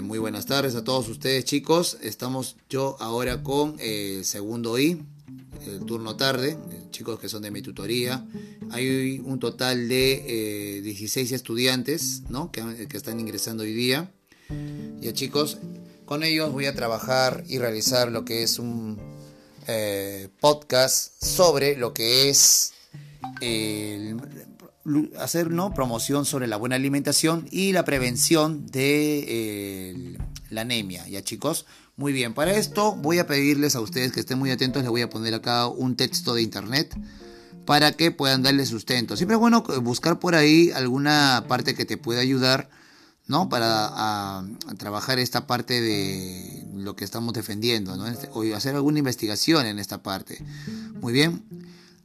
muy buenas tardes a todos ustedes chicos. Estamos yo ahora con el segundo I, el turno tarde, chicos que son de mi tutoría. Hay un total de 16 estudiantes ¿no? que, están ingresando hoy día. Ya chicos, con ellos voy a trabajar y realizar lo que es un eh, podcast sobre lo que es hacer ¿no? promoción sobre la buena alimentación y la prevención de la anemia. Ya chicos, muy bien. Para esto voy a pedirles a ustedes que estén muy atentos. Les voy a poner acá un texto de internet para que puedan darle sustento. Siempre es bueno buscar por ahí alguna parte que te pueda ayudar ¿no? Para trabajar esta parte de lo que estamos defendiendo, ¿no? Este, o hacer alguna investigación en esta parte. Muy bien.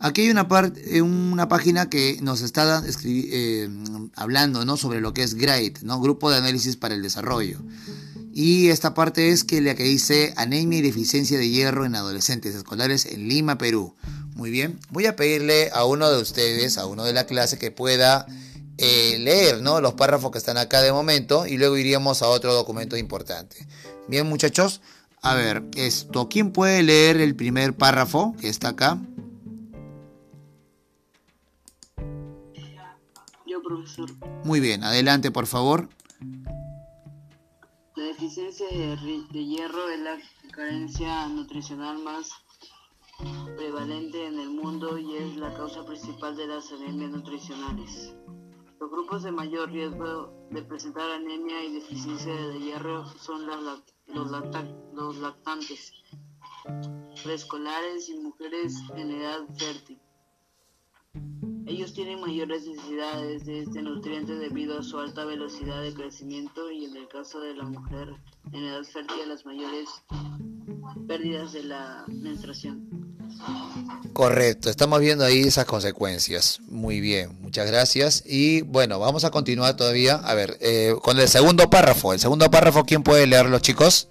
Aquí hay una, parte, una página que nos está eh, hablando ¿no? sobre lo que es GRADE, ¿no? Grupo de Análisis para el Desarrollo. Y esta parte es que la que dice anemia y deficiencia de hierro en adolescentes escolares en Lima, Perú. Muy bien, voy a pedirle a uno de ustedes, a uno de la clase, que pueda eh, leer ¿no? los párrafos que están acá de momento y luego iríamos a otro documento importante. Bien, muchachos, a ver, esto, ¿quién puede leer el primer párrafo que está acá? Profesor. Muy bien, adelante, por favor. La deficiencia de, de hierro es la carencia nutricional más prevalente en el mundo y es la causa principal de las anemias nutricionales. Los grupos de mayor riesgo de presentar anemia y deficiencia de hierro son los, los lactantes, preescolares y mujeres en edad fértil. Ellos tienen mayores necesidades de este nutriente debido a su alta velocidad de crecimiento y en el caso de la mujer en edad fértil las mayores pérdidas de la menstruación. Correcto, estamos viendo ahí esas consecuencias. Muy bien, muchas gracias. Y bueno, vamos a continuar todavía. A ver, eh, con el segundo párrafo. El segundo párrafo, ¿quién puede leerlo, chicos?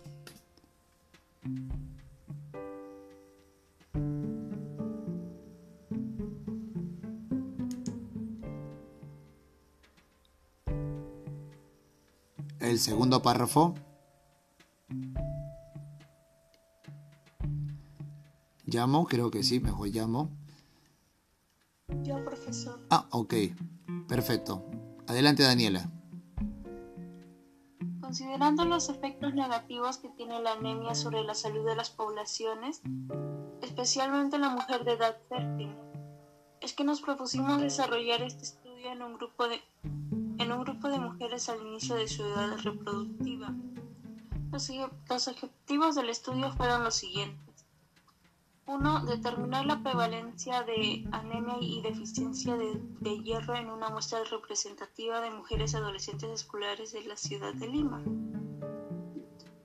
El segundo párrafo. ¿Llamo? Creo que sí, mejor llamo. Yo, profesor. Ah, ok. Perfecto. Adelante, Daniela. Considerando los efectos negativos que tiene la anemia sobre la salud de las poblaciones, especialmente la mujer de edad fértil, es que nos propusimos desarrollar este estudio en un grupo de, en un grupo de mujeres al inicio de su edad reproductiva. Los, objetivos del estudio fueron los siguientes 1. Determinar la prevalencia de anemia y deficiencia de, hierro en una muestra representativa de mujeres adolescentes escolares de la ciudad de Lima.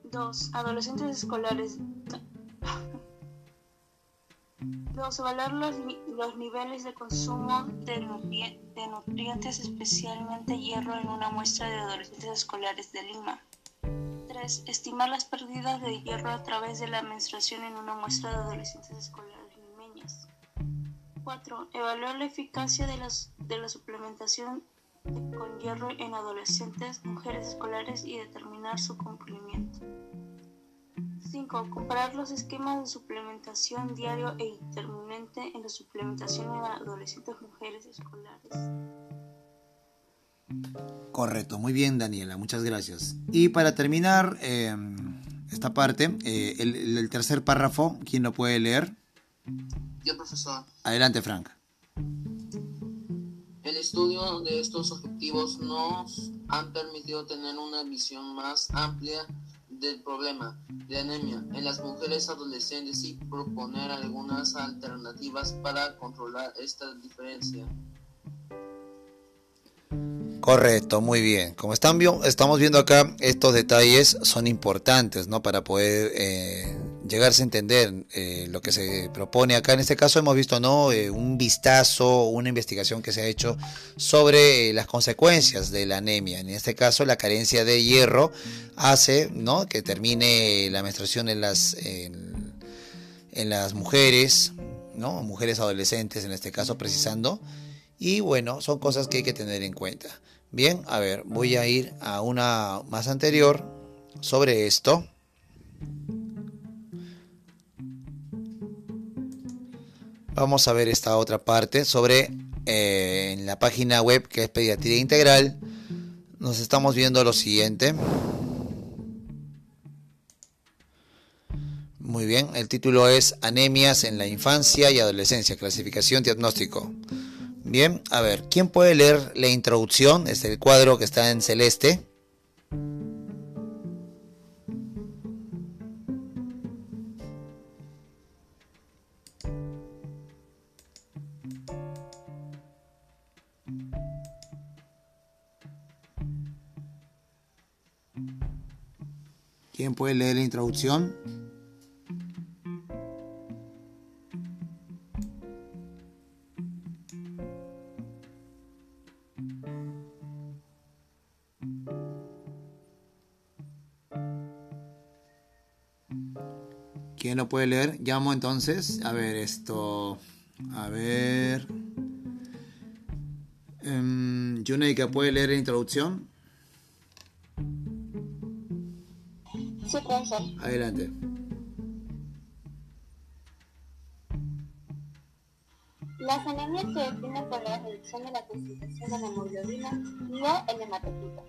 2. Adolescentes escolares. 2. Evaluar los, los, niveles de consumo de, de nutrientes, especialmente hierro, en una muestra de adolescentes escolares de Lima. 3. Estimar las pérdidas de hierro a través de la menstruación en una muestra de adolescentes escolares limeñas. 4. Evaluar la eficacia de, las, de la suplementación con hierro en adolescentes, mujeres escolares y determinar su cumplimiento. 5. Comparar los esquemas de suplementación diario e intermitente en la suplementación en adolescentes mujeres escolares. Correcto, muy bien Daniela, muchas gracias. Y para terminar em, esta parte, eh, el, tercer párrafo, ¿quién lo puede leer? Yo, profesor. Adelante, Frank. El estudio de estos objetivos nos han permitido tener una visión más amplia del problema de anemia en las mujeres adolescentes y proponer algunas alternativas para controlar esta diferencia. Correcto, muy bien. Como están estamos viendo acá, estos detalles son importantes, ¿no? Para poder eh, llegarse a entender eh, lo que se propone acá. En este caso hemos visto, ¿no? Eh, un vistazo, una investigación que se ha hecho sobre las consecuencias de la anemia. En este caso, la carencia de hierro hace, ¿no? Que termine la menstruación en las, en las mujeres, ¿no? Mujeres adolescentes, en este caso, precisando. Y bueno, son cosas que hay que tener en cuenta. Bien, a ver, voy a ir a una más anterior sobre esto. Vamos a ver esta otra parte sobre eh, en la página web que es Pediatría Integral. Nos estamos viendo lo siguiente. Muy bien, el título es Anemias en la infancia y adolescencia, clasificación diagnóstico. Bien, a ver, ¿quién puede leer la introducción? Es el cuadro que está en celeste. ¿Quién puede leer la introducción? ¿Quién lo puede leer? Llamo entonces. A ver, esto. A ver. Um, ¿puede leer la introducción? Adelante. Las anemias se definen por la reducción de la concentración de la hemoglobina o el hematocrito.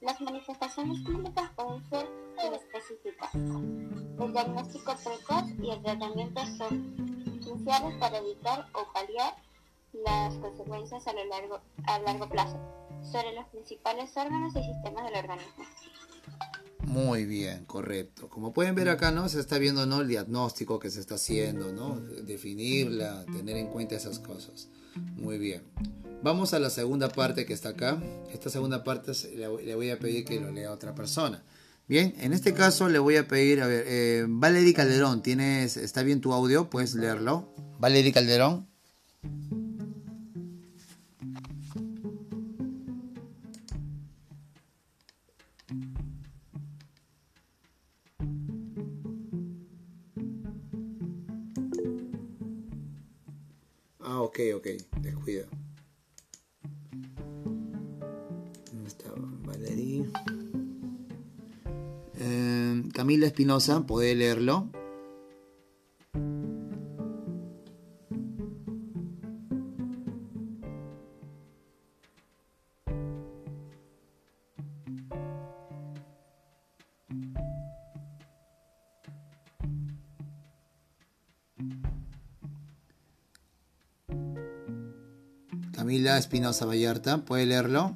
Las manifestaciones clínicas pueden ser inespecíficas. El diagnóstico precoz y el tratamiento son cruciales para evitar o paliar las consecuencias a, lo largo, a largo plazo sobre los principales órganos y sistemas del organismo. Muy bien, correcto. Como pueden ver acá, ¿no? Se está viendo, ¿no? El diagnóstico que se está haciendo, ¿no? Definirla, tener en cuenta esas cosas. Muy bien. Vamos a la segunda parte que está acá. Esta segunda parte le voy a pedir que lo lea otra persona. Bien, en este caso le voy a pedir, a ver, eh, Calderón, ¿tienes, ¿está bien tu audio? ¿Puedes leerlo? Valery Calderón. Ok, ok, descuida. ¿Dónde está Valery? Eh, Camila Espinosa, ¿puede leerlo? Espinosa Vallarta, ¿puede leerlo?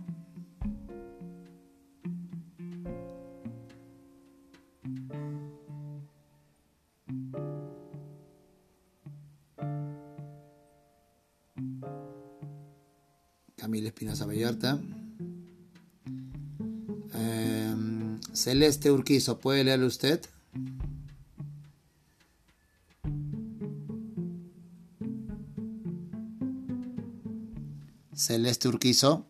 Camila Espinosa Vallarta. Em, Celeste Urquizo, ¿puede leerlo usted? Celeste Urquizo.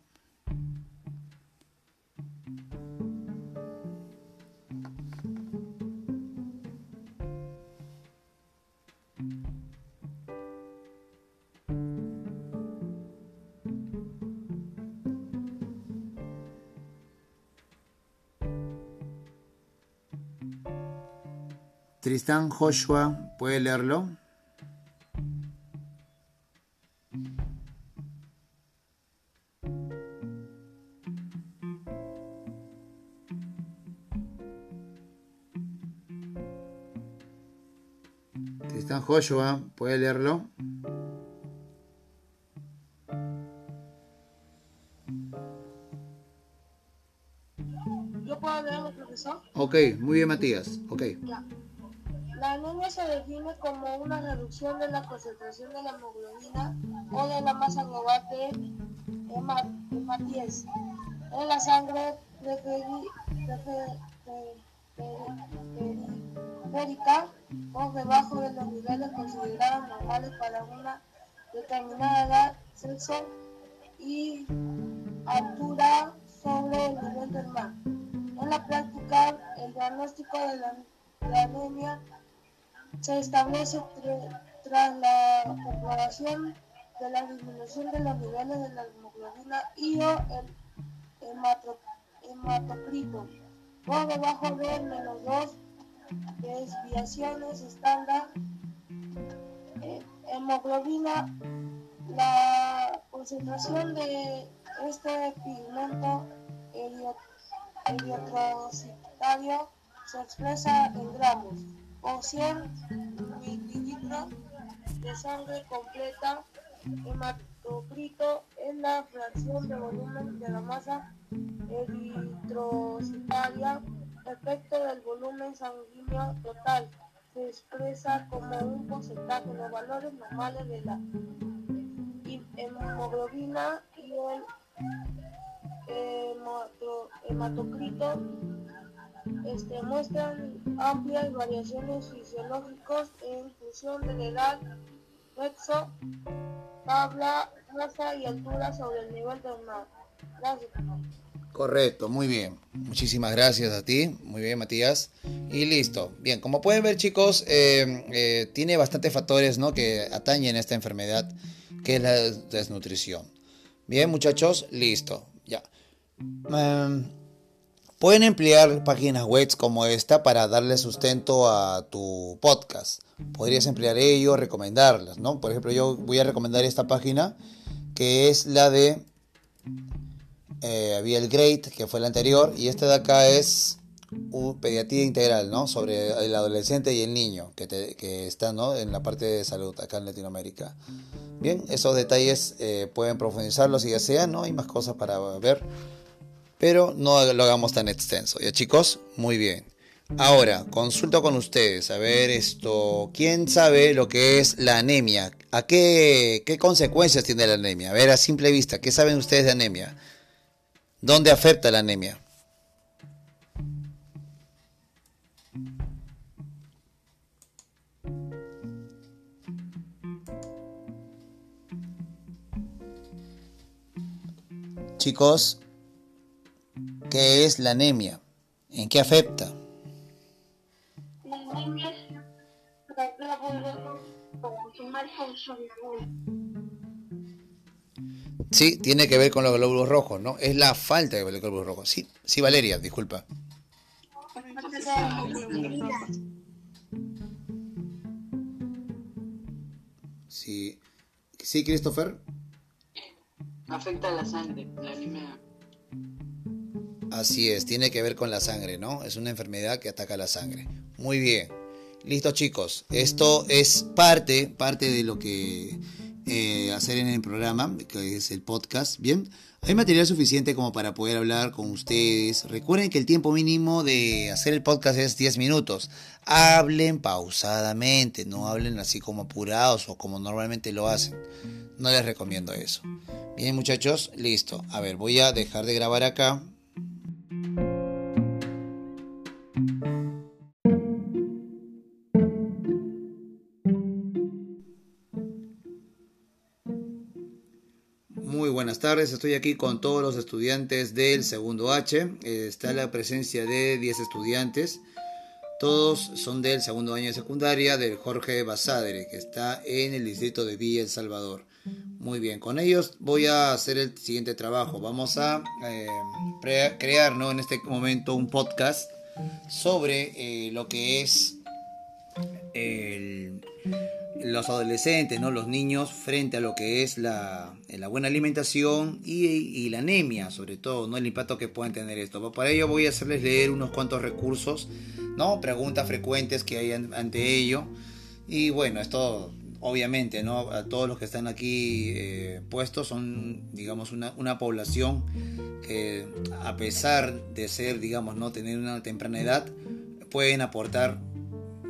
Tristán Joshua, ¿puede leerlo? Joshua, ¿puede leerlo? ¿Yo puedo leerlo, profesor? Ok, muy bien Matías, ok. Ya. La anemia se define como una reducción de la concentración de la hemoglobina o de la masa global de hematíes en la sangre periférica o debajo de los niveles considerados normales para una determinada edad, sexo y altura sobre el nivel del mar. En la práctica, el diagnóstico de la, anemia se establece tras la comprobación de la disminución de los niveles de la hemoglobina y o el hematocrito por debajo del menos 2 desviaciones estándar. Eh, hemoglobina, la concentración de este pigmento eritrocitario se expresa en gramos o 100 mililitros de sangre completa. Hematocrito es la fracción de volumen de la masa eritrocitaria respecto del volumen sanguíneo total. Se expresa como un porcentaje. Los valores normales de la hemoglobina y el hematocrito este, muestran amplias variaciones fisiológicas en función de la edad, sexo, tabla, raza y altura sobre el nivel mar. Gracias. Correcto, muy bien. Muchísimas gracias a ti. Muy bien, Matías. Y listo. Bien, como pueden ver, chicos, eh, eh, tiene bastantes factores ¿no? que atañen esta enfermedad, que es la desnutrición. Bien, muchachos, listo. Ya. Em, pueden emplear páginas web como esta para darle sustento a tu podcast. Podrías emplear ello, recomendarlas, ¿no? Por ejemplo, yo voy a recomendar esta página que es la de eh, había el Great, que fue el anterior, y este de acá es un pediatría integral, ¿no? Sobre el adolescente y el niño, que, que está, ¿no? En la parte de salud acá en Latinoamérica. Bien, esos detalles eh, pueden profundizarlos si desean, ¿no? Hay más cosas para ver, pero no lo hagamos tan extenso. ¿Ya chicos? Muy bien. Ahora, consulto con ustedes, a ver esto, ¿quién sabe lo que es la anemia? ¿A qué, qué consecuencias tiene la anemia? A ver, a simple vista, ¿qué saben ustedes de anemia? ¿Dónde afecta la anemia? Chicos, ¿qué es la anemia? ¿En qué afecta? Sí, tiene que ver con los glóbulos rojos, ¿no? Es la falta de glóbulos rojos. Sí, sí, Valeria, disculpa. Sí, sí, Christopher. Afecta a la sangre, la anemia. Así es, tiene que ver con la sangre, ¿no? Es una enfermedad que ataca la sangre. Muy bien. Listo, chicos. Esto es parte, parte de lo que eh, hacer en el programa, que es el podcast. Bien, hay material suficiente como para poder hablar con ustedes. Recuerden que el tiempo mínimo de hacer el podcast es 10 minutos. Hablen pausadamente, no hablen así como apurados o como normalmente lo hacen. No les recomiendo eso. Bien, muchachos, listo. A ver, voy a dejar de grabar acá. Tardes, estoy aquí con todos los estudiantes del segundo H. está la presencia de 10 estudiantes. Todos son del segundo año de secundaria del Jorge Basadre, que está en el distrito de Villa El Salvador. Muy bien, con ellos voy a hacer el siguiente trabajo. Vamos a eh, crear ¿no? en este momento un podcast sobre eh, lo que es los adolescentes, ¿no? los niños, frente a lo que es la, la buena alimentación y, la anemia, sobre todo, ¿no? el impacto que pueden tener esto. Para ello voy a hacerles leer unos cuantos recursos, ¿no? preguntas frecuentes que hay ante ello. Y bueno, esto obviamente, ¿no? A todos los que están aquí eh, puestos son, digamos, una, una, población que a pesar de ser, digamos, no tener una temprana edad, pueden aportar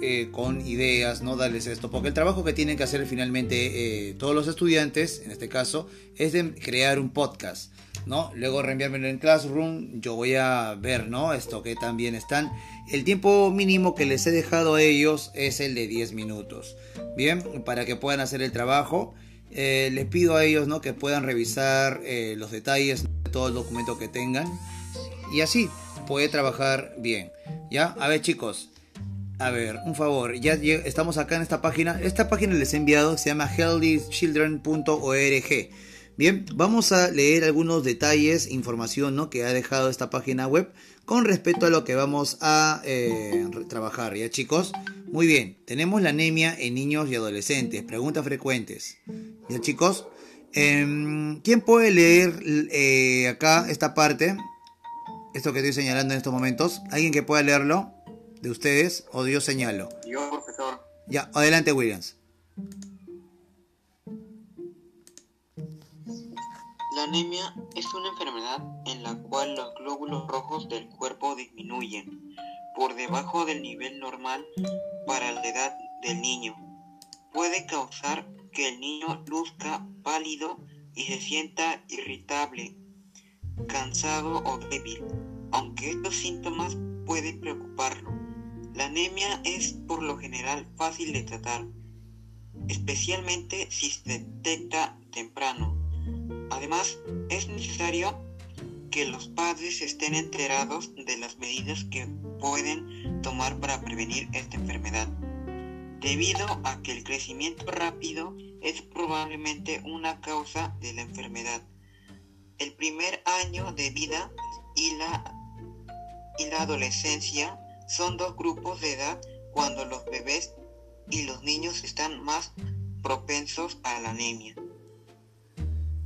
eh, con ideas, no darles esto, porque el trabajo que tienen que hacer finalmente eh, todos los estudiantes, en este caso, es de crear un podcast, ¿no? Luego reenviármelo en Classroom, yo voy a ver, ¿no? Esto que también están. El tiempo mínimo que les he dejado a ellos es el de 10 minutos, ¿bien? Para que puedan hacer el trabajo. Eh, les pido a ellos, ¿no? Que puedan revisar los detalles de todo el documento que tengan y así puede trabajar bien. ¿Ya? A ver chicos, a ver, un favor, ya estamos acá en esta página. Esta página les he enviado, se llama healthychildren.org. Bien, vamos a leer algunos detalles, información ¿no? que ha dejado esta página web con respecto a lo que vamos a eh, trabajar, ¿ya chicos? Muy bien, tenemos la anemia en niños y adolescentes, preguntas frecuentes, ¿ya chicos? Em, ¿Quién puede leer eh, acá esta parte? Esto que estoy señalando en estos momentos. ¿Alguien que pueda leerlo? ¿De ustedes? ¿O yo señalo? Yo, profesor. Ya, adelante Williams. La anemia es una enfermedad en la cual los glóbulos rojos del cuerpo disminuyen por debajo del nivel normal para la edad del niño. Puede causar que el niño luzca pálido y se sienta irritable, cansado o débil, aunque estos síntomas pueden preocuparlo. La anemia es por lo general fácil de tratar, especialmente si se detecta temprano. Además, es necesario que los padres estén enterados de las medidas que pueden tomar para prevenir esta enfermedad, debido a que el crecimiento rápido es probablemente una causa de la enfermedad. El primer año de vida y la, y la adolescencia son dos grupos de edad cuando los bebés y los niños están más propensos a la anemia.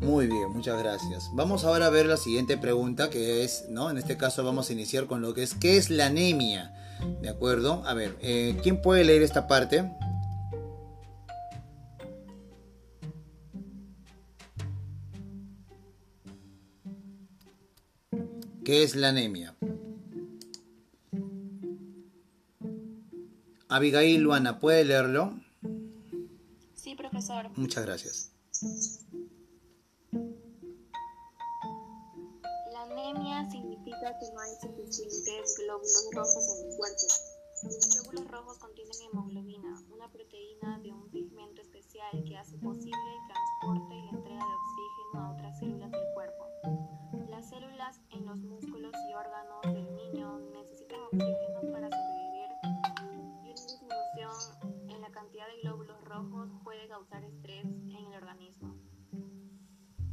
Muy bien, muchas gracias. Vamos ahora a ver la siguiente pregunta que es, ¿no? En este caso vamos a iniciar con lo que es, ¿qué es la anemia? ¿De acuerdo? A ver, eh, ¿quién puede leer esta parte? ¿Qué es la anemia? Abigail Luana, ¿puede leerlo? Sí, profesor. Muchas gracias. que no hay suficientes glóbulos rojos en el cuerpo. Los glóbulos rojos contienen hemoglobina, una proteína de un pigmento especial que hace posible el transporte y la entrega de oxígeno a otras células del cuerpo. Las células en los músculos y órganos del niño necesitan oxígeno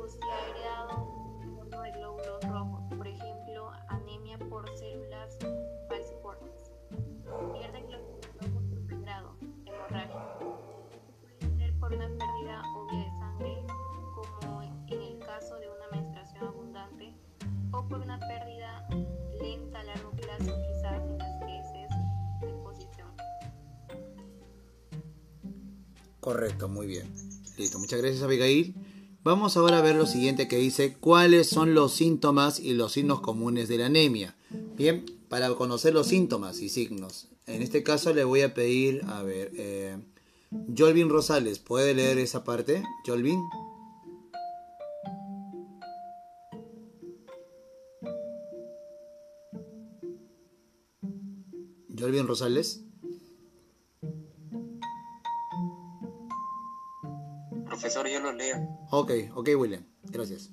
o se ha heredado un de glóbulos rojos, por ejemplo anemia por células falciformes. Pierde glóbulos rojos por hemorragia una pérdida obvia de sangre, como en el caso de una menstruación abundante, o por una pérdida lenta a largo plazo, quizás en las heces de posición. Correcto, muy bien. Listo, muchas gracias Abigail. Vamos ahora a ver lo siguiente que dice, ¿cuáles son los síntomas y los signos comunes de la anemia? Bien, para conocer los síntomas y signos. En este caso le voy a pedir, a ver, eh, Jolvin Rosales, ¿puede leer esa parte? Jolvin. Jolvin Rosales. Profesor, yo lo leo. Ok, ok, William. Gracias.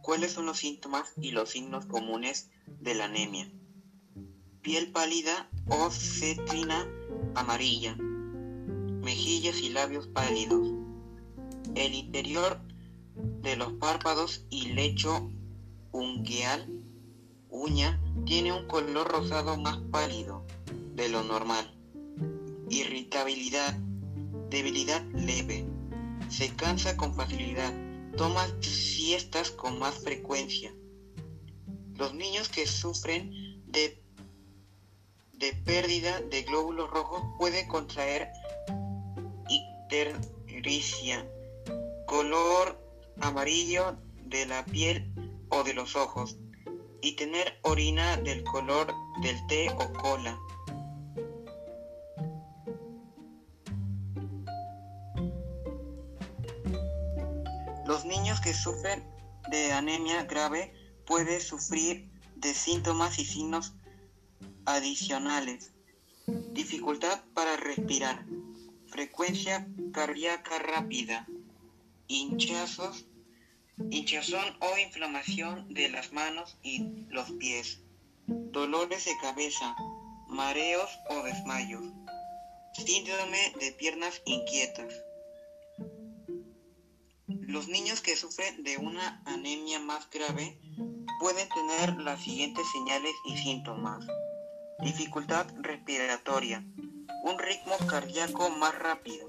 ¿Cuáles son los síntomas y los signos comunes de la anemia? piel pálida o cetrina amarilla, mejillas y labios pálidos. El interior de los párpados y lecho ungueal, uña, tiene un color rosado más pálido de lo normal. Irritabilidad, debilidad leve. Se cansa con facilidad. Toma siestas con más frecuencia. Los niños que sufren de de pérdida de glóbulos rojos puede contraer ictericia, color amarillo de la piel o de los ojos, y tener orina del color del té o cola. Niños que sufren de anemia grave pueden sufrir de síntomas y signos adicionales. Dificultad para respirar, frecuencia cardíaca rápida, hinchazos, hinchazón o inflamación de las manos y los pies, dolores de cabeza, mareos o desmayos, síndrome de piernas inquietas. Los niños que sufren de una anemia más grave pueden tener las siguientes señales y síntomas. Dificultad respiratoria, un ritmo cardíaco más rápido,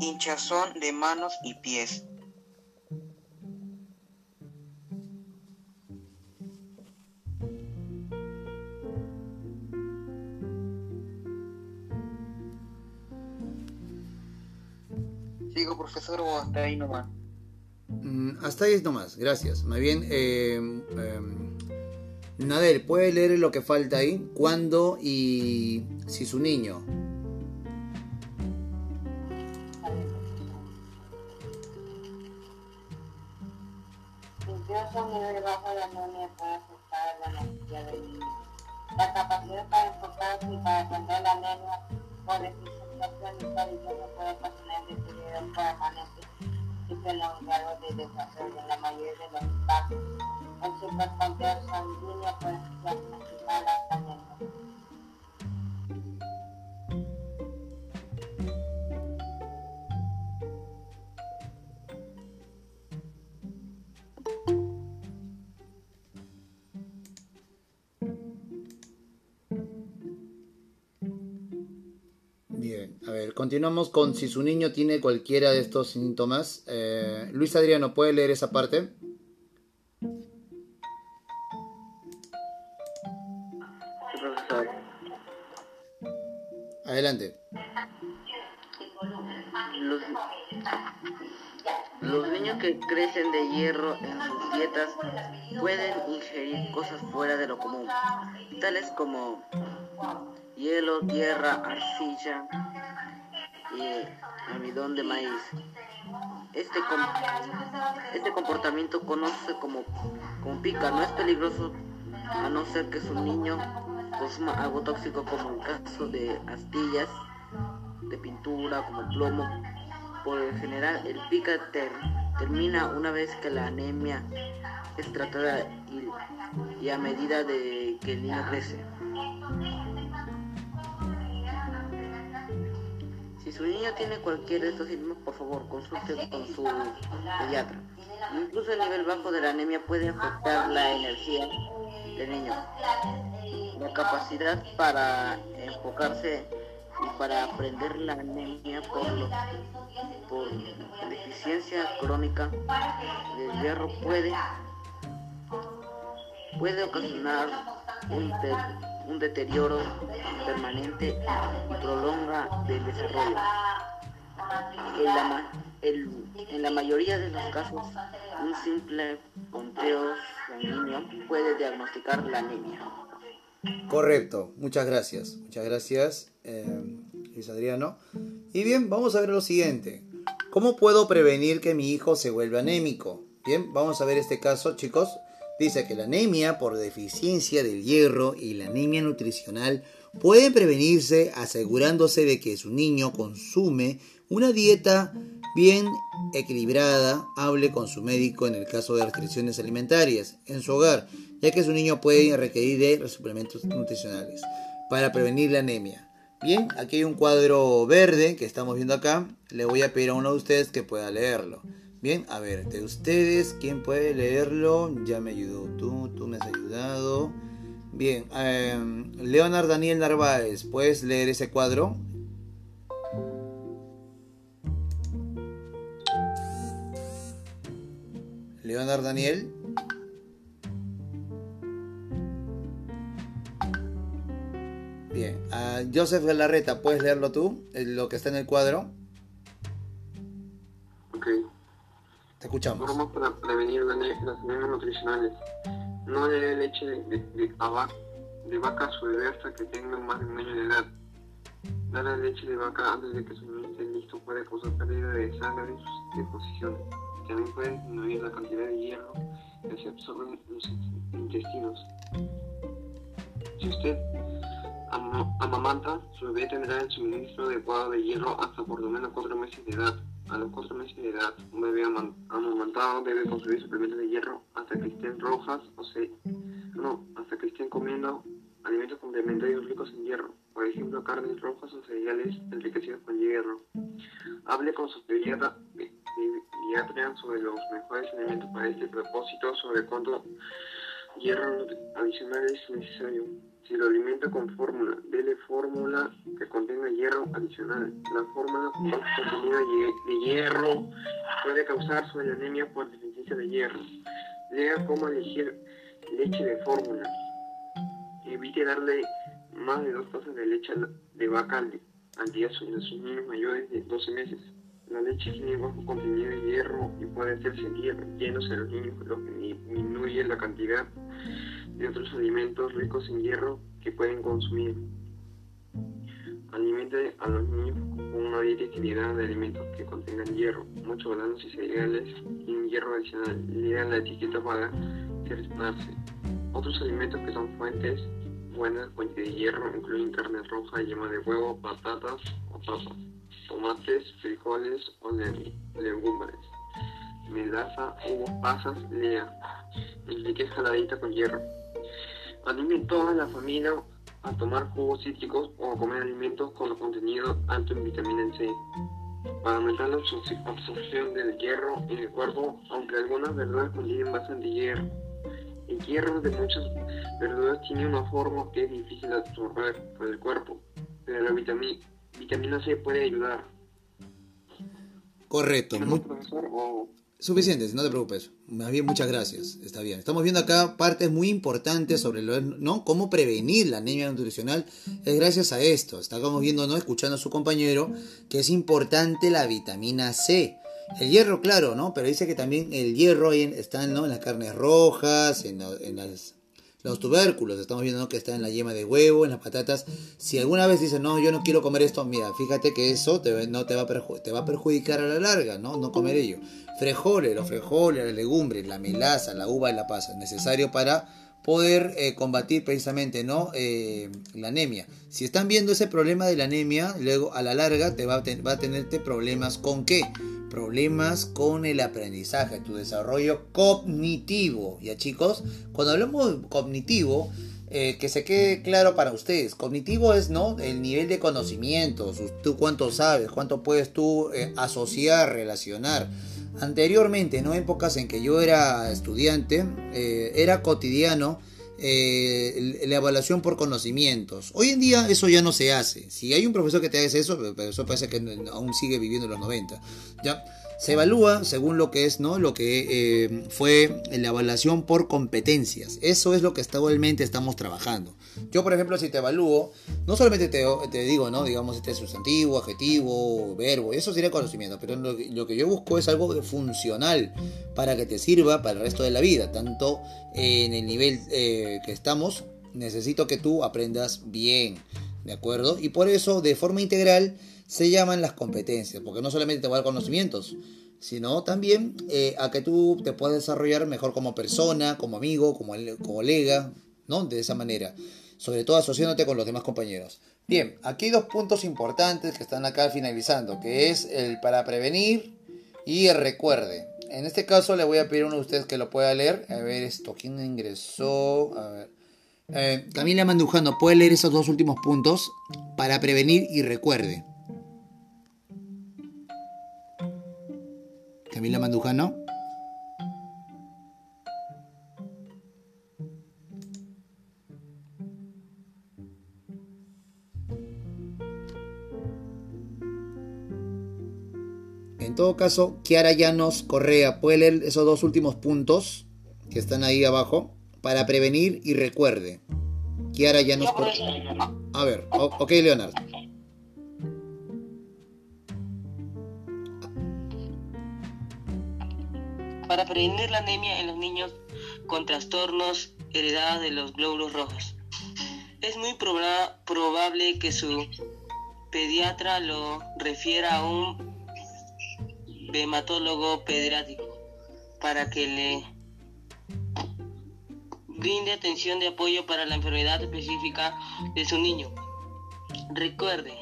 hinchazón de manos y pies. Sigo, profesor, o hasta ahí nomás. Mm, hasta ahí nomás, gracias. Más bien, eh, eh, Nadel, ¿puede leer lo que falta ahí? ¿Cuándo y si su niño? Incluso un nivel bajo de anemia puede afectar la energía del niño. La capacidad para enfocarse y para atender la anemia por deficiencia crónica del niño puede ocasionar deterioro permanente y prolongado de desarrollo en la mayoría de los casos. Puede diagnosticar la continuamos con si su niño tiene cualquiera de estos síntomas. Eh, Luis Adriano, ¿puede leer esa parte? Adelante. Los niños que crecen de hierro en sus dietas pueden ingerir cosas fuera de lo común, tales como hielo, tierra, arcilla y almidón de maíz. Este, com- este comportamiento conoce como, como pica, no es peligroso a no ser que su niño consuma algo tóxico como el caso de astillas de pintura como plomo. Por el general, el pica ter- termina una vez que la anemia es tratada y a medida de que el niño crece. Si su niño tiene cualquiera de estos síntomas, por favor, consulte con su pediatra. Incluso el nivel bajo de la anemia puede afectar la energía del niño, la capacidad para enfocarse y para aprender la anemia por, por deficiencia crónica del hierro puede, puede ocasionar un, de- un deterioro permanente y prolonga del desarrollo. En la, mayoría de los casos, un simple conteo sanguíneo puede diagnosticar la anemia. Correcto, muchas gracias. Muchas gracias, eh, Luis Adriano. Y bien, vamos a ver lo siguiente. ¿Cómo puedo prevenir que mi hijo se vuelva anémico? Bien, vamos a ver este caso, chicos. Dice que la anemia por deficiencia del hierro y la anemia nutricional pueden prevenirse asegurándose de que su niño consume una dieta bien equilibrada, hable con su médico en el caso de restricciones alimentarias en su hogar, ya que su niño puede requerir de suplementos nutricionales para prevenir la anemia. Bien, aquí hay un cuadro verde que estamos viendo acá. Le voy a pedir a uno de ustedes que pueda leerlo. Bien, a ver, de ustedes, ¿quién puede leerlo? Ya me ayudó tú, tú me has ayudado. Bien, eh, Leonard Daniel Narváez, ¿puedes leer ese cuadro? Leonard Daniel. Bien, Joseph Galarreta, ¿puedes leerlo tú? eh, Lo que está en el cuadro. Ok. Te escuchamos. Para prevenir las anemias nutricionales. No le dé leche de, de, de, vaca a su bebé hasta que tenga más de un año de edad. Darle leche de vaca antes de que su niño esté listo puede causar pérdida de sangre y sus deposiciones. también puede disminuir la cantidad de hierro que se absorbe en los intestinos. Si usted amamanta, su bebé tendrá el suministro adecuado de hierro hasta por lo menos 4 meses de edad. A los 4 meses de edad, un bebé amamantado debe consumir suplementos de hierro hasta que estén rojas o se... no, hasta que estén comiendo alimentos complementarios ricos en hierro, por ejemplo carnes rojas o cereales enriquecidos con hierro. Hable con su pediatra, sobre los mejores alimentos para este propósito, sobre cuánto hierro adicional es necesario. Si lo alimenta con fórmula, dele fórmula que contenga hierro adicional. La fórmula con contenido de hierro puede causar su anemia por deficiencia de hierro. Lea cómo elegir leche de fórmula. Evite darle más de dos tazas de leche de vaca al día a sus niños mayores de 12 meses. La leche tiene bajo contenido de hierro y puede hacerse llenos en los niños, lo que disminuye la cantidad de otros alimentos ricos en hierro que pueden consumir. Alimente a los niños con una dieta equilibrada de alimentos que contengan hierro. Muchos granos y cereales tienen hierro adicional. Lea la etiqueta para cerciorarse. Otros alimentos que son fuentes buenas fuentes de hierro incluyen carne roja, yema de huevo, patatas o papas tomates, frijoles o legumbres, melaza, uvas, pasas, lea, leche jaladita con hierro. Anime toda la familia a tomar jugos cítricos o a comer alimentos con contenido alto en vitamina C para aumentar la absorción del hierro en el cuerpo, aunque algunas verduras contienen bastante hierro. El hierro de muchas verduras tiene una forma que es difícil de absorber por el cuerpo, pero la vitamina vitamina C puede ayudar. Correcto. Suficiente, no te preocupes. Más bien, muchas gracias. Está bien. Estamos viendo acá partes muy importantes sobre lo, ¿no? cómo prevenir la anemia nutricional. Es gracias a esto. Estamos viendo, ¿no? escuchando a su compañero, que es importante la vitamina C. El hierro, claro, ¿no? Pero dice que también el hierro está ¿no? en las carnes rojas, en, en las los tubérculos, estamos viendo que está en la yema de huevo, en las patatas. Si alguna vez dices, no, yo no quiero comer esto, mira, fíjate que eso te, no te va, a te va a perjudicar a la larga, ¿no? No comer ello. Frejoles, los frejoles, las legumbres, la melaza, la uva y la pasa, necesario para poder eh, combatir precisamente ¿no? Eh, la anemia. Si están viendo ese problema de la anemia, luego a la larga te va a, va a tenerte problemas con qué? Problemas con el aprendizaje, tu desarrollo cognitivo. Ya chicos, cuando hablamos de cognitivo, eh, que se quede claro para ustedes. Cognitivo es ¿no? el nivel de conocimientos, tú cuánto sabes, cuánto puedes tú asociar, relacionar. Anteriormente, ¿no? épocas en que yo era estudiante, eh, era cotidiano eh, la evaluación por conocimientos. Hoy en día eso ya no se hace. Si hay un profesor que te hace eso, pero eso parece que aún sigue viviendo en los 90. ¿ya? Se evalúa según lo que es, ¿no? Lo que eh, fue la evaluación por competencias. Eso es lo que actualmente estamos trabajando. Yo, por ejemplo, si te evalúo, no solamente te, te digo, ¿no? Digamos, este sustantivo, adjetivo, verbo, eso sería conocimiento, pero lo, que yo busco es algo funcional para que te sirva para el resto de la vida, tanto en el nivel eh, que estamos, necesito que tú aprendas bien, ¿de acuerdo? Y por eso, de forma integral, se llaman las competencias, porque no solamente te va a dar conocimientos, sino también eh, a que tú te puedas desarrollar mejor como persona, como amigo, como colega, ¿no? De esa manera sobre todo asociándote con los demás compañeros. Bien, aquí hay dos puntos importantes que están acá finalizando, que es el para prevenir y el recuerde. En este caso le voy a pedir a uno de ustedes que lo pueda leer. A ver esto, ¿quién ingresó? A ver. Eh, Camila Mandujano, ¿puede leer esos dos últimos puntos? Para prevenir y recuerde. Camila Mandujano. todo caso, Kiara Llanos Correa, ¿puede leer esos dos últimos puntos que están ahí abajo? Para prevenir y recuerde. Kiara Llanos Correa. A ver, ok, Leonardo. Prevenir la anemia en los niños con trastornos heredados de los glóbulos rojos. Es muy probable que su pediatra lo refiera a un hematólogo pediátrico para que le brinde atención de apoyo para la enfermedad específica de su niño. Recuerde,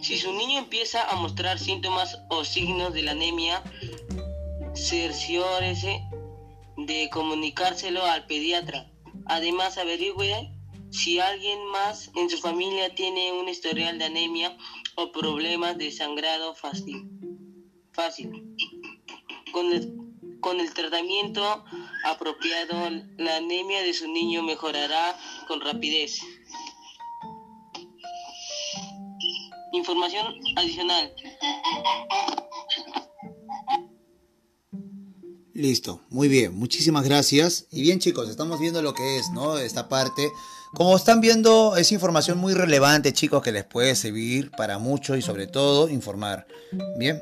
si su niño empieza a mostrar síntomas o signos de la anemia, cerciórese de comunicárselo al pediatra. Además, averigüe si alguien más en su familia tiene un historial de anemia o problemas de sangrado fácil. fácil. Con el, con el tratamiento apropiado, la anemia de su niño mejorará con rapidez. Información adicional. Listo, muy bien, muchísimas gracias. Y bien chicos, estamos viendo lo que es, ¿no? Esta parte. Como están viendo, es información muy relevante, chicos, que les puede servir para mucho y sobre todo informar. Bien.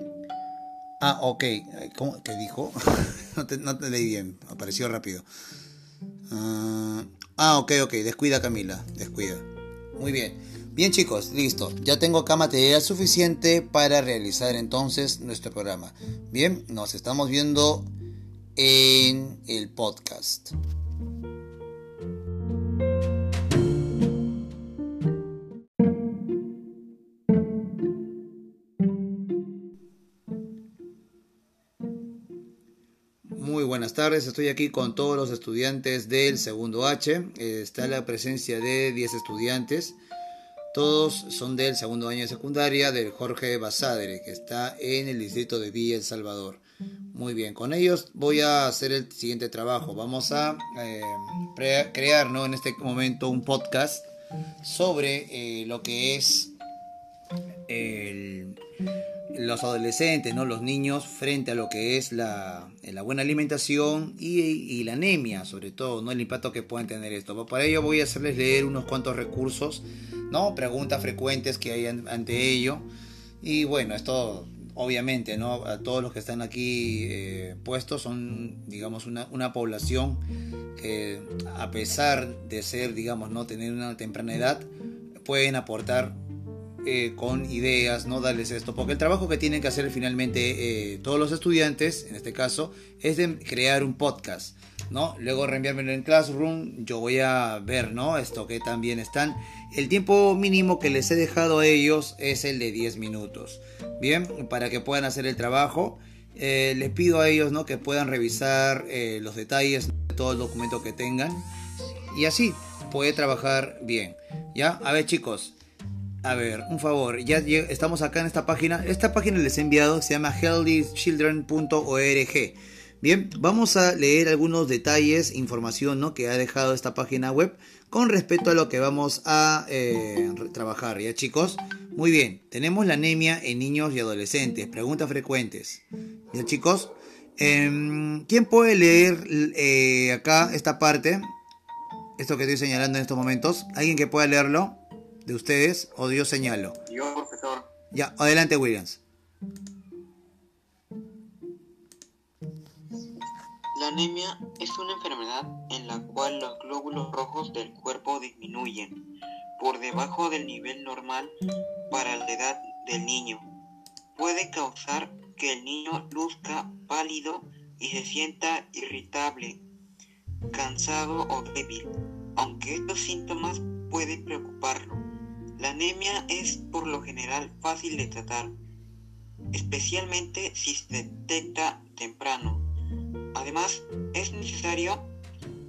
Ah, ok. ¿Cómo? ¿Qué dijo? no, te, leí bien, apareció rápido. Uh, ah, ok, ok. Descuida Camila, descuida. Muy bien. Bien chicos, listo. Ya tengo acá material suficiente para realizar entonces nuestro programa. Bien, nos estamos viendo en el podcast. Muy buenas tardes, estoy aquí con todos los estudiantes del segundo H. Está la presencia de 10 estudiantes. Todos son del segundo año de secundaria del Jorge Basadre, que está en el distrito de Villa El Salvador. Muy bien, con ellos voy a hacer el siguiente trabajo. Vamos a eh, crear ¿no? en este momento un podcast sobre eh, lo que es los adolescentes, ¿no? los niños frente a lo que es la, la buena alimentación y, y, la anemia, sobre todo, ¿no? el impacto que pueden tener esto. Para ello voy a hacerles leer unos cuantos recursos, ¿no? preguntas frecuentes que hay ante ello. Y bueno, esto obviamente, ¿no? A todos los que están aquí eh, puestos son, digamos, una, una, población que a pesar de ser, digamos, no tener una temprana edad, pueden aportar eh, con ideas, no darles esto, porque el trabajo que tienen que hacer finalmente eh, todos los estudiantes, en este caso, es de crear un podcast. ¿No? Luego reenviármelo en Classroom, yo voy a ver, ¿no? Esto que también están. El tiempo mínimo que les he dejado a ellos es el de 10 minutos. Bien, para que puedan hacer el trabajo. Eh, les pido a ellos, ¿no? Que puedan revisar eh, los detalles de todo el documento que tengan. Y así puede trabajar bien. ¿Ya? A ver, chicos. A ver, un favor, ya estamos acá en esta página. Esta página les he enviado, se llama healthychildren.org. Bien, vamos a leer algunos detalles, información ¿no? que ha dejado esta página web con respecto a lo que vamos a eh, trabajar, ¿ya chicos? Muy bien, tenemos la anemia en niños y adolescentes, preguntas frecuentes. ¿Ya chicos? Eh, ¿Quién puede leer eh, acá esta parte? Esto que estoy señalando en estos momentos. ¿Alguien que pueda leerlo? ¿De ustedes? ¿O yo señalo? Yo, profesor. Ya, adelante Williams. La anemia es una enfermedad en la cual los glóbulos rojos del cuerpo disminuyen por debajo del nivel normal para la edad del niño. Puede causar que el niño luzca pálido y se sienta irritable, cansado o débil, aunque estos síntomas pueden preocuparlo. La anemia es por lo general fácil de tratar, especialmente si se detecta temprano. Además, es necesario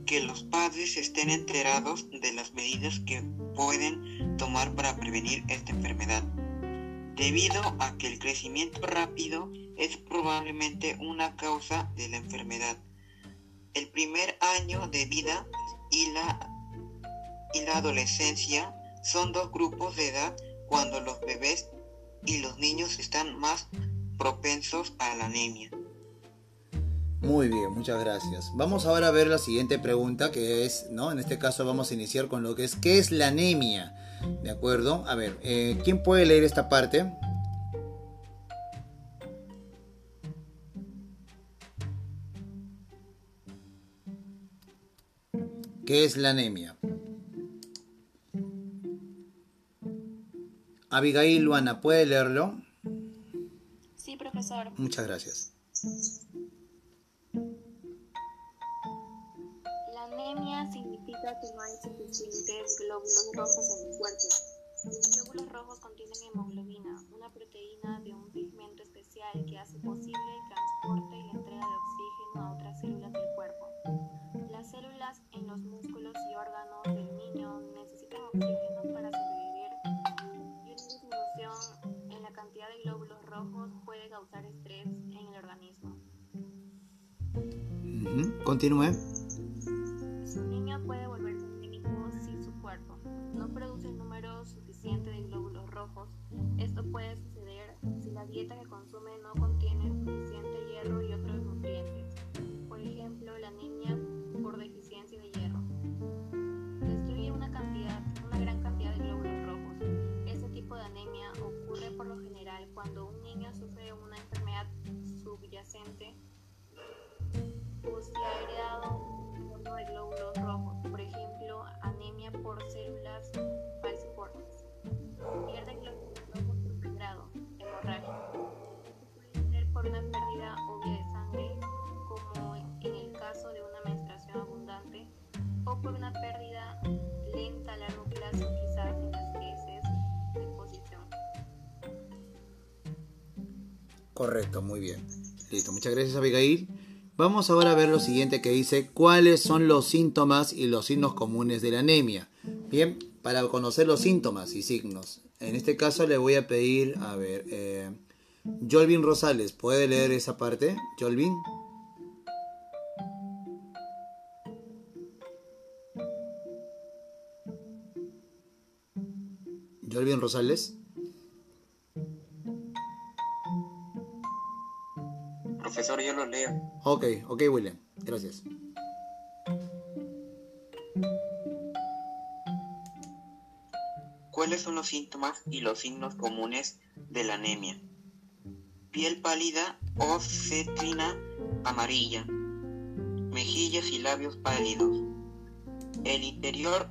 que los padres estén enterados de las medidas que pueden tomar para prevenir esta enfermedad, debido a que el crecimiento rápido es probablemente una causa de la enfermedad. El primer año de vida y la, y la adolescencia son dos grupos de edad cuando los bebés y los niños están más propensos a la anemia. Muy bien, muchas gracias. Vamos ahora a ver la siguiente pregunta que es, ¿no? En este caso vamos a iniciar con lo que es, ¿qué es la anemia? ¿De acuerdo? A ver, eh, ¿quién puede leer esta parte? ¿Qué es la anemia? Abigail Luana, ¿puede leerlo? Sí, profesor. Muchas gracias. La anemia significa que no hay suficientes glóbulos rojos en el cuerpo. Los glóbulos rojos contienen hemoglobina, una proteína de un pigmento especial que hace posible el transporte y la entrega de oxígeno a otras células del cuerpo. Las células en los músculos y órganos del niño necesitan oxígeno Continúe. Su niño puede volverse anémico si su cuerpo no produce el número suficiente de glóbulos rojos. Esto puede suceder si la dieta que consume no o si ha heredado un número de glóbulos rojos, por ejemplo, anemia por células falciformes. Pierde glóbulos rojos hemorragia. Puede ser por una pérdida obvia de sangre, como en el caso de una menstruación abundante, o por una pérdida lenta a largo plazo, quizás en las heces de posición. Correcto, muy bien. Listo, muchas gracias Abigail. Vamos ahora a ver lo siguiente que dice, ¿cuáles son los síntomas y los signos comunes de la anemia? Bien, para conocer los síntomas y signos. En este caso le voy a pedir, a ver, eh, Jolvin Rosales, ¿puede leer esa parte? Jolvin. Jolvin Rosales. Profesor, yo lo leo. Ok, ok, William. Gracias. ¿Cuáles son los síntomas y los signos comunes de la anemia? Piel pálida o cetrina amarilla. Mejillas y labios pálidos. El interior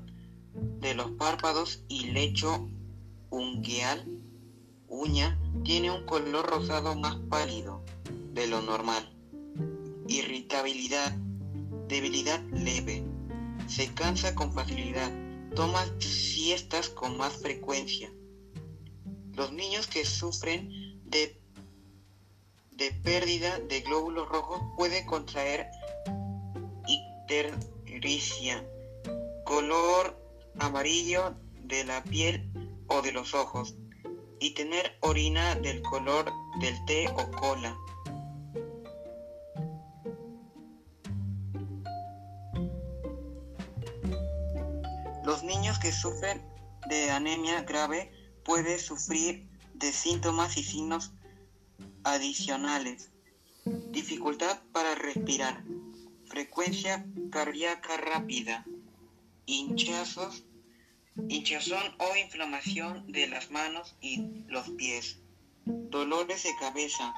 de los párpados y lecho ungueal, uña, tiene un color rosado más pálido de lo normal. Irritabilidad, debilidad leve. Se cansa con facilidad. Toma siestas con más frecuencia. Los niños que sufren de, de pérdida de glóbulos rojos pueden contraer ictericia, color amarillo de la piel o de los ojos, y tener orina del color del té o cola. Los niños que sufren de anemia grave pueden sufrir de síntomas y signos adicionales. Dificultad para respirar, frecuencia cardíaca rápida, hinchazos, hinchazón o inflamación de las manos y los pies, dolores de cabeza,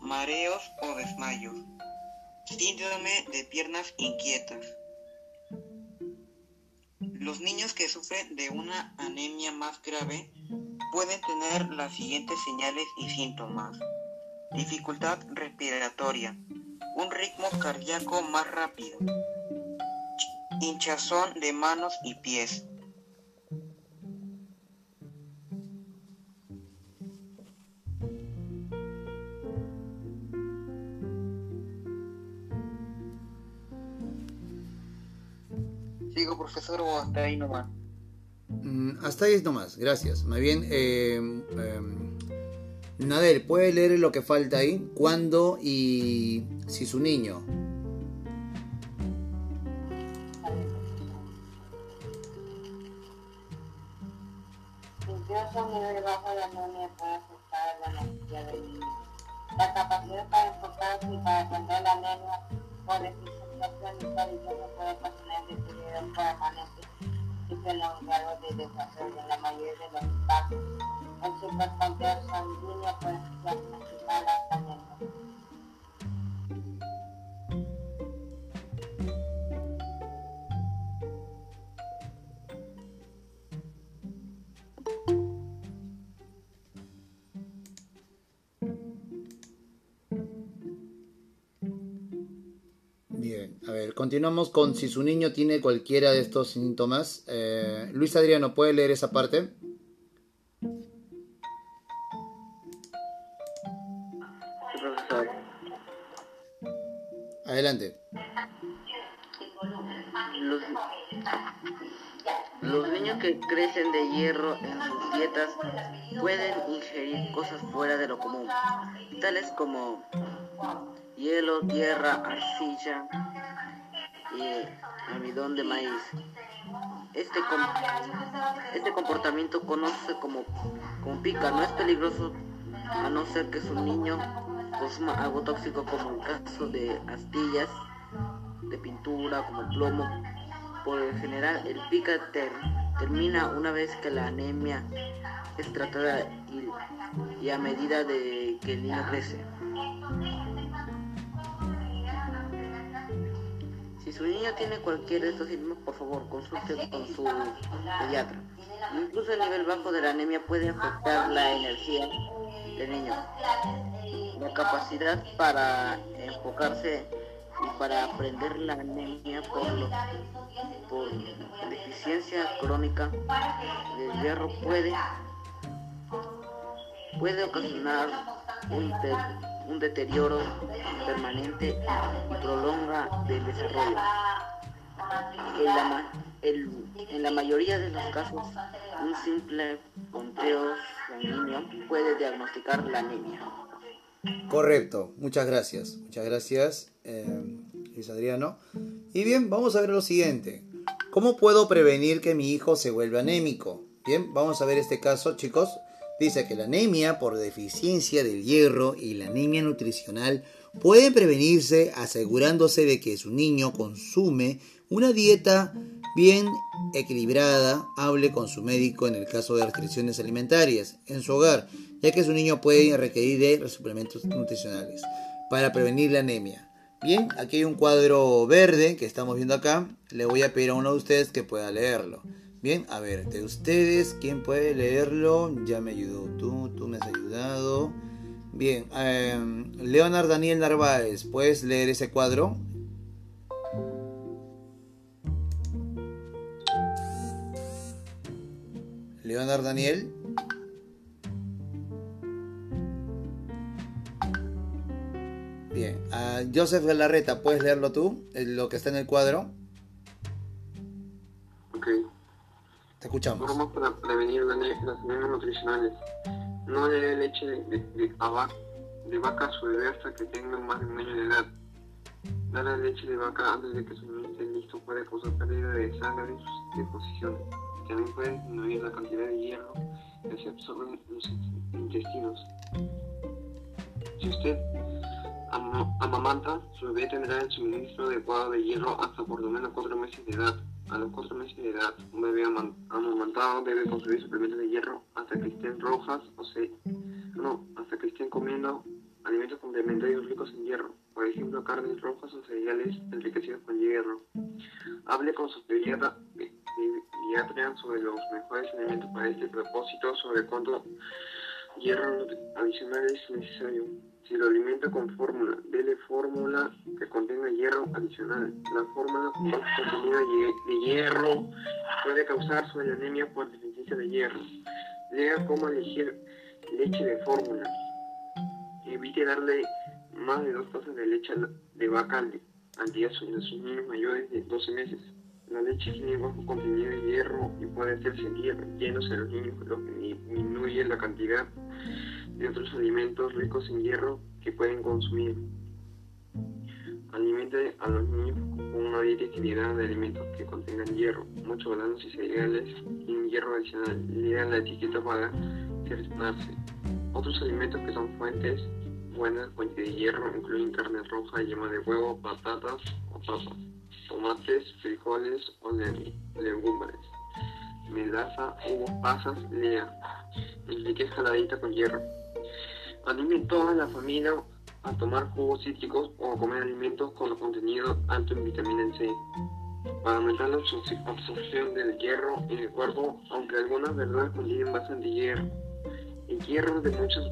mareos o desmayos, síndrome de piernas inquietas. Los niños que sufren de una anemia más grave pueden tener las siguientes señales y síntomas. Dificultad respiratoria, un ritmo cardíaco más rápido, hinchazón de manos y pies. ¿Sigo, profesor, o hasta ahí nomás? Mm, hasta ahí nomás, gracias. Más bien, eh, em, Nadel, ¿puede leer lo que falta ahí? ¿Cuándo y si su niño? Incluso un nivel bajo de anemia puede afectar la energía del niño. La capacidad para enfocarse y para atender la anemia por deficientación y tradición puede ocasionar deterioro permanente y prolongado de desarrollo en la mayoría de los casos. Puede diagnosticar la anemia. A ver, continuamos con si su niño tiene cualquiera de estos síntomas. Eh, Luis Adriano, ¿puede leer esa parte? Adelante. Los, los niños que crecen de hierro en sus dietas pueden ingerir cosas fuera de lo común, tales como hielo, tierra, arcilla y almidón de maíz. Este, este comportamiento conoce como, como pica, no es peligroso a no ser que su niño consuma algo tóxico como el caso de astillas de pintura, como el plomo. Por el general, el pica termina una vez que la anemia es tratada y, y a medida de que el niño crece. Si su niño tiene cualquier de estos síntomas, por favor, consulte con su pediatra. Incluso el nivel bajo de la anemia puede afectar la energía del niño, la capacidad para enfocarse y para aprender la anemia por, por deficiencia crónica del hierro puede, puede ocasionar un, un deterioro permanente y prolonga del desarrollo. En la, en la mayoría de los casos, un simple conteo sanguíneo puede diagnosticar la anemia. Correcto, muchas gracias. Muchas gracias, eh, Luis Adriano. Y bien, vamos a ver lo siguiente. ¿Cómo puedo prevenir que mi hijo se vuelva anémico? Bien, vamos a ver este caso, chicos. Dice que la anemia por deficiencia del hierro y la anemia nutricional pueden prevenirse asegurándose de que su niño consume una dieta bien equilibrada, hable con su médico en el caso de restricciones alimentarias en su hogar, ya que su niño puede requerir de suplementos nutricionales para prevenir la anemia. Bien, aquí hay un cuadro verde que estamos viendo acá. Le voy a pedir a uno de ustedes que pueda leerlo. Bien, a ver, de ustedes, ¿quién puede leerlo? Ya me ayudó tú, tú me has ayudado. Bien, eh, Leonard Daniel Narváez, ¿puedes leer ese cuadro? Leonard Daniel. Bien, uh, Joseph Galarreta, ¿puedes leerlo tú? Lo que está en el cuadro. Ok. Te escuchamos. Formas para prevenir las anemias nutricionales. No le leche de, de, de, de vaca a su bebé hasta que tenga más de un año de edad. Dar leche de vaca antes de que su niño esté listo puede causar pérdida de sangre y sus deposiciones. También puede disminuir la cantidad de hierro que se absorbe en los intestinos. Si usted amamanta, su bebé tendrá el suministro adecuado de hierro hasta por lo menos 4 meses de edad. A los 4 meses de edad, un bebé amamantado debe consumir suplementos de hierro hasta que estén rojas o se, no, hasta que estén comiendo alimentos complementarios ricos en hierro, por ejemplo carnes rojas o cereales enriquecidos con hierro. Hable con su pediatra, pediatra sobre los mejores alimentos para este propósito, sobre cuánto hierro adicional es necesario. Si lo alimenta con fórmula, dele fórmula que contenga hierro adicional. La fórmula con contenido de hierro puede causar su anemia por deficiencia de hierro. Lea cómo elegir leche de fórmula. Evite darle más de dos tazas de leche de vaca al día a sus niños mayores de 12 meses. La leche tiene bajo contenido de hierro y puede hacerse llenos en los niños, lo que disminuye la cantidad de otros alimentos ricos en hierro que pueden consumir. Alimente a los niños con una dieta equilibrada de alimentos que contengan hierro, muchos granos y cereales y hierro adicional. Lea la etiqueta para cerciorarse. Otros alimentos que son fuentes buenas fuentes de hierro incluyen carne roja, yema de huevo, patatas o papas, tomates, frijoles o legumbres, melaza, uvas, pasas, lea. Enrique jaladita con hierro. Anime toda la familia a tomar jugos cítricos o a comer alimentos con contenido alto en vitamina C. Para aumentar la absorción del hierro en el cuerpo, aunque algunas verduras contienen bastante hierro. El hierro de muchas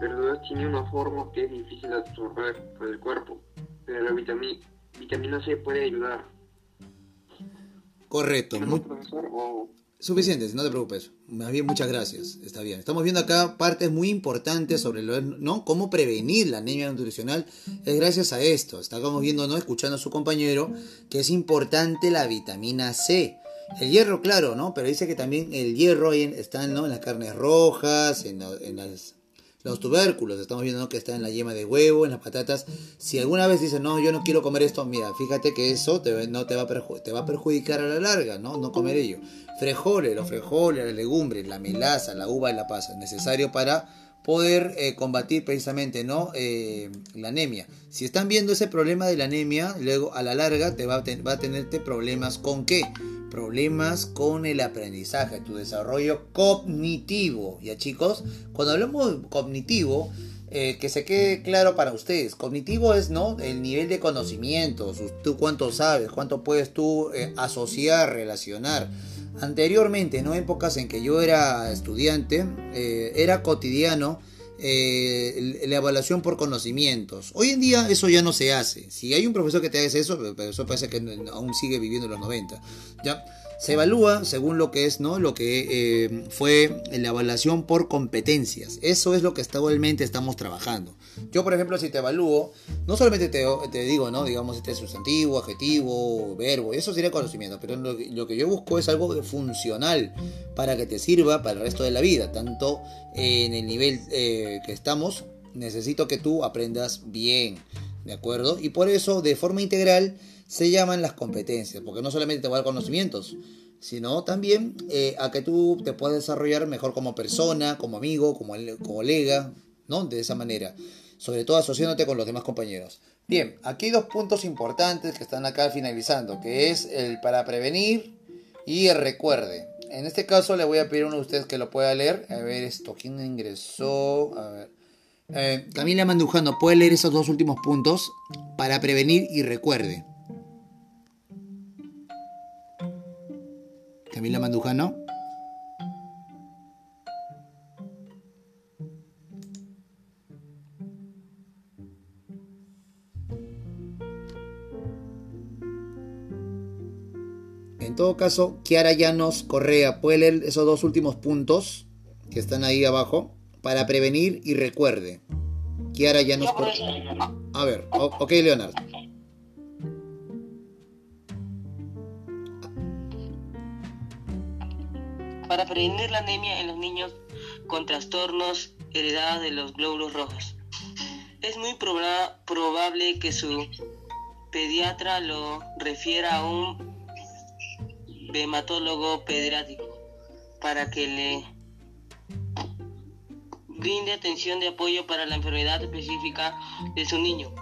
verduras tiene una forma que es difícil de absorber por el cuerpo, pero la vitamina, vitamina C puede ayudar. Correcto. ¿No, Muy, profesor? O- Suficiente, no te preocupes. Más bien, muchas gracias. Está bien. Estamos viendo acá partes muy importantes sobre lo, ¿no? cómo prevenir la anemia nutricional. Es gracias a esto. Estamos viendo, ¿no? Escuchando a su compañero, que es importante la vitamina C. El hierro, claro, ¿no? Pero dice que también el hierro está ¿no? en las carnes rojas, en, los tubérculos. Estamos viendo que está en la yema de huevo, en las patatas. Si alguna vez dices, no, yo no quiero comer esto, mira, fíjate que eso te, no te va, a te va a perjudicar a la larga, ¿no? No comer ello. Frijoles, los frijoles, las legumbres, la melaza, la uva y la pasa, necesario para poder eh, combatir precisamente no Eh, la anemia. Si están viendo ese problema de la anemia, luego a la larga te va a, ten- va a tenerte problemas con qué? Problemas con el aprendizaje, tu desarrollo cognitivo. Ya chicos, cuando hablamos de cognitivo, eh, que se quede claro para ustedes. Cognitivo es ¿no? el nivel de conocimientos, tú cuánto sabes, cuánto puedes tú asociar, relacionar. Anteriormente, ¿no? épocas en que yo era estudiante, eh, era cotidiano eh, la evaluación por conocimientos. Hoy en día eso ya no se hace. Si hay un profesor que te hace eso, pero eso parece que aún sigue viviendo en los 90. ¿ya? Se evalúa según lo que es, ¿no? Lo que eh, fue la evaluación por competencias. Eso es lo que actualmente estamos trabajando. Yo, por ejemplo, si te evalúo, no solamente te, digo, ¿no? Digamos, este sustantivo, adjetivo, verbo, eso sería conocimiento, pero lo, lo, que yo busco es algo funcional para que te sirva para el resto de la vida, tanto en el nivel eh, que estamos, necesito que tú aprendas bien, ¿de acuerdo? Y por eso, de forma integral, se llaman las competencias, porque no solamente te va a dar conocimientos, sino también eh, a que tú te puedas desarrollar mejor como persona, como amigo, como colega, ¿no? De esa manera, sobre todo asociándote con los demás compañeros. Bien, aquí hay dos puntos importantes que están acá finalizando, que es el para prevenir y el recuerde. En este caso le voy a pedir a uno de ustedes que lo pueda leer. A ver esto, ¿quién ingresó? A ver. Eh, Camila Mandujano, ¿puede leer esos dos últimos puntos? Para prevenir y recuerde. Camila Mandujano. En todo caso, Kiara Llanos Correa, ¿puede leer esos dos últimos puntos que están ahí abajo? Para prevenir y recuerde. Kiara Llanos Correa. A ver, ok, Leonardo. Para prevenir la anemia en los niños con trastornos heredados de los glóbulos rojos. Es muy proba probable que su pediatra lo refiera a un hematólogo pediátrico para que le brinde atención de apoyo para la enfermedad específica de su niño.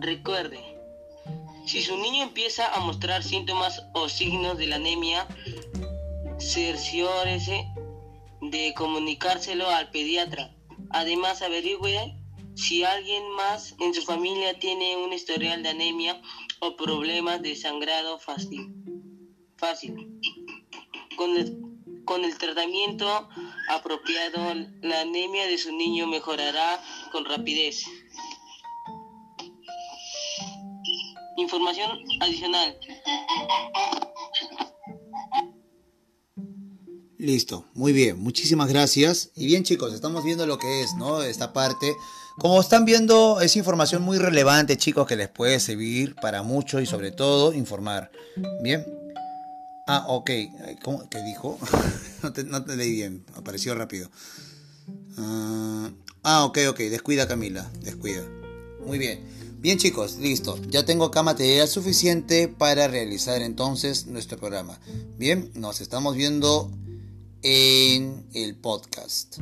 Recuerde, si su niño empieza a mostrar síntomas o signos de la anemia, cerciórese de comunicárselo al pediatra. Además, averigüe si alguien más en su familia tiene un historial de anemia o problemas de sangrado fácil. fácil. Con, el, con el tratamiento apropiado, la anemia de su niño mejorará con rapidez. Información adicional. Listo, muy bien, muchísimas gracias. Y bien chicos, estamos viendo lo que es, ¿no? Esta parte. Como están viendo, es información muy relevante, chicos, que les puede servir para mucho y sobre todo informar. Bien. Ah, ok. ¿Cómo? ¿Qué dijo? no, te, leí bien, apareció rápido. Uh, ah, ok, ok, descuida Camila, descuida. Muy bien. Bien chicos, listo. Ya tengo acá material suficiente para realizar entonces nuestro programa. Bien, nos estamos viendo en el podcast.